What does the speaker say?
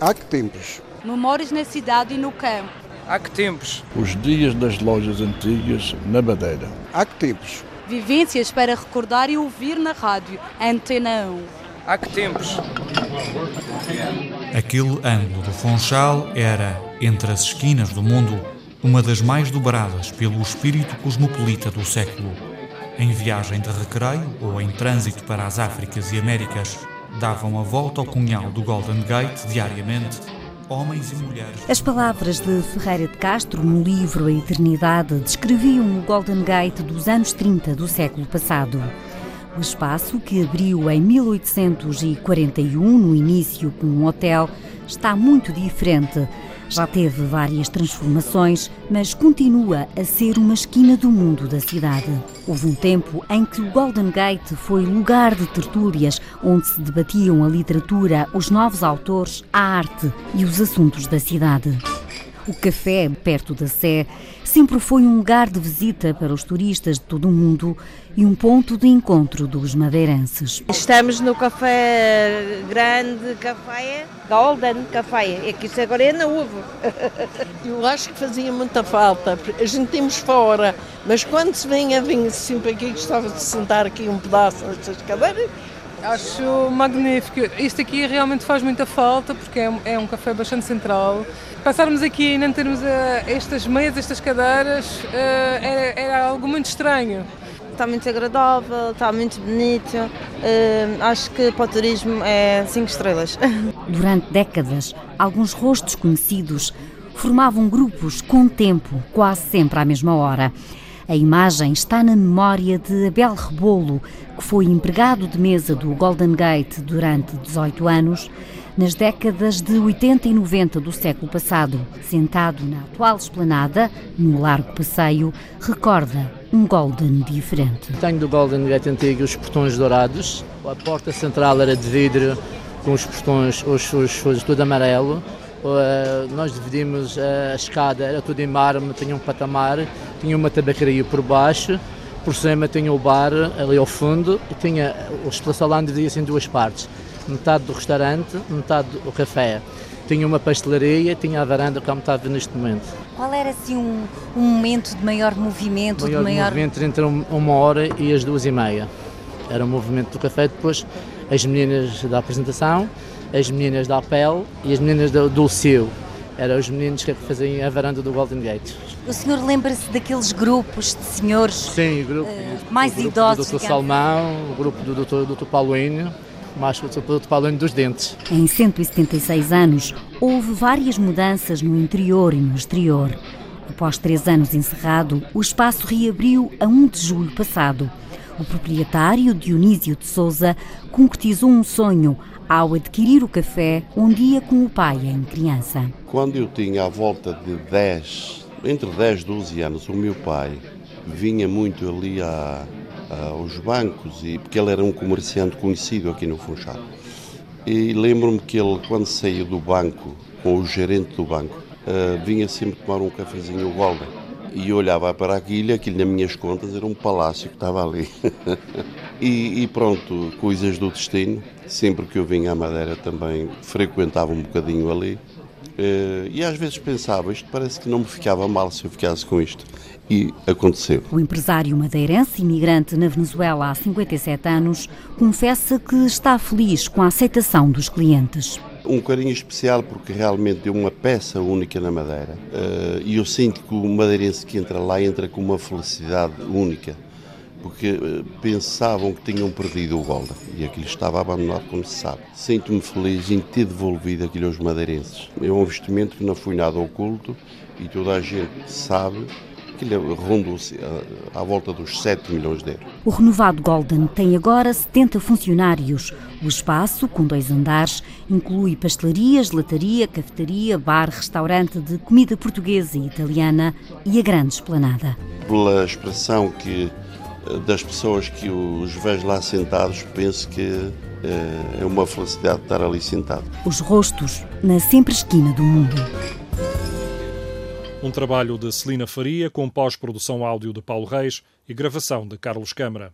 Há que tempos? Memórias na cidade e no campo. Há que tempos? Os dias das lojas antigas na Madeira. Há que tempos? Vivências para recordar e ouvir na rádio. Antena 1. Há que tempos? Aquele ângulo do Funchal era, entre as esquinas do mundo, uma das mais dobradas pelo espírito cosmopolita do século. Em viagem de recreio ou em trânsito para as Áfricas e Américas, davam a volta ao cunhal do Golden Gate diariamente homens e mulheres. As palavras de Ferreira de Castro no livro A Eternidade descreviam o Golden Gate dos anos 30 do século passado. O espaço, que abriu em 1841, no início com um hotel, está muito diferente já teve várias transformações, mas continua a ser uma esquina do mundo da cidade. Houve um tempo em que o Golden Gate foi lugar de tertúlias onde se debatiam a literatura, os novos autores, a arte e os assuntos da cidade. O café, perto da Sé, sempre foi um lugar de visita para os turistas de todo o mundo e um ponto de encontro dos madeirenses. Estamos no café grande, café Golden Café, é que isso agora é novo. Eu acho que fazia muita falta, a gente temos fora, mas quando se vem a vir sempre aqui, gostava de sentar aqui um pedaço nestas cadeiras, Acho magnífico. Isto aqui realmente faz muita falta porque é, é um café bastante central. Passarmos aqui e não termos uh, estas mesas, estas cadeiras, uh, era, era, algo muito estranho. Está muito agradável, está muito bonito. Uh, acho que para o turismo é 5 estrelas. Durante décadas, alguns rostos conhecidos formavam grupos com tempo, quase sempre à mesma hora. A imagem está na memória de Abel Rebolo, que foi empregado de mesa do Golden Gate durante 18 anos, nas décadas de 80 e 90 do século passado. Sentado na atual esplanada, no largo passeio, recorda um Golden diferente. Tenho do Golden Gate antigo os portões dourados, a porta central era de vidro com os portões, os, os, os tudo amarelo, nós dividimos a escada, era tudo em mármore, tinha um patamar, tinha uma tabacaria por baixo, por cima tinha o bar ali ao fundo e tinha o salão dividia-se em duas partes, metade do restaurante, metade do café. Tinha uma pastelaria, tinha a varanda como está a ver neste momento. Qual era assim um, um momento de maior movimento? Maior, de maior movimento entre uma hora e as duas e meia. Era o movimento do café, depois as meninas da apresentação, as meninas da Apel e as meninas do, do CIO. Eram os meninos que faziam a varanda do Golden Gate. O senhor lembra-se daqueles grupos de senhores Sim, o grupo, uh, mais o grupo idosos? do Dr. Salmão, o grupo do Dr. Dr. Paulinho, mais o Dr. Paulinho dos Dentes. Em 176 anos, houve várias mudanças no interior e no exterior. Após três anos encerrado, o espaço reabriu a 1 de julho passado. O proprietário, Dionísio de Souza, concretizou um sonho ao adquirir o café um dia com o pai em criança. Quando eu tinha à volta de 10, entre 10 e 12 anos, o meu pai vinha muito ali a, a, aos bancos, e, porque ele era um comerciante conhecido aqui no Funchal. E lembro-me que ele, quando saía do banco, com o gerente do banco, uh, vinha sempre tomar um cafezinho Golden. E olhava para aquilo, aquilo nas minhas contas era um palácio que estava ali. e, e, pronto, coisas do destino. Sempre que eu vinha à Madeira também frequentava um bocadinho ali. Uh, e às vezes pensava, isto parece que não me ficava mal se eu ficasse com isto. E aconteceu. O empresário madeirense, imigrante na Venezuela há 57 anos, confessa que está feliz com a aceitação dos clientes. Um carinho especial porque realmente é uma peça única na Madeira. Uh, e eu sinto que o madeirense que entra lá entra com uma felicidade única porque uh, pensavam que tinham perdido o Golda e aquilo estava abandonado, como se sabe. Sinto-me feliz em ter devolvido aquilo aos madeirenses. É um investimento que não foi nada oculto e toda a gente sabe que ronda à volta dos 7 milhões de euros. O renovado Golden tem agora 70 funcionários. O espaço, com dois andares, inclui pastelarias, lataria, cafetaria, bar, restaurante de comida portuguesa e italiana e a grande esplanada. Pela expressão que das pessoas que os vejo lá sentados, penso que é uma felicidade estar ali sentado. Os rostos na sempre esquina do mundo. Um trabalho de Celina Faria com pós-produção áudio de Paulo Reis e gravação de Carlos Câmara.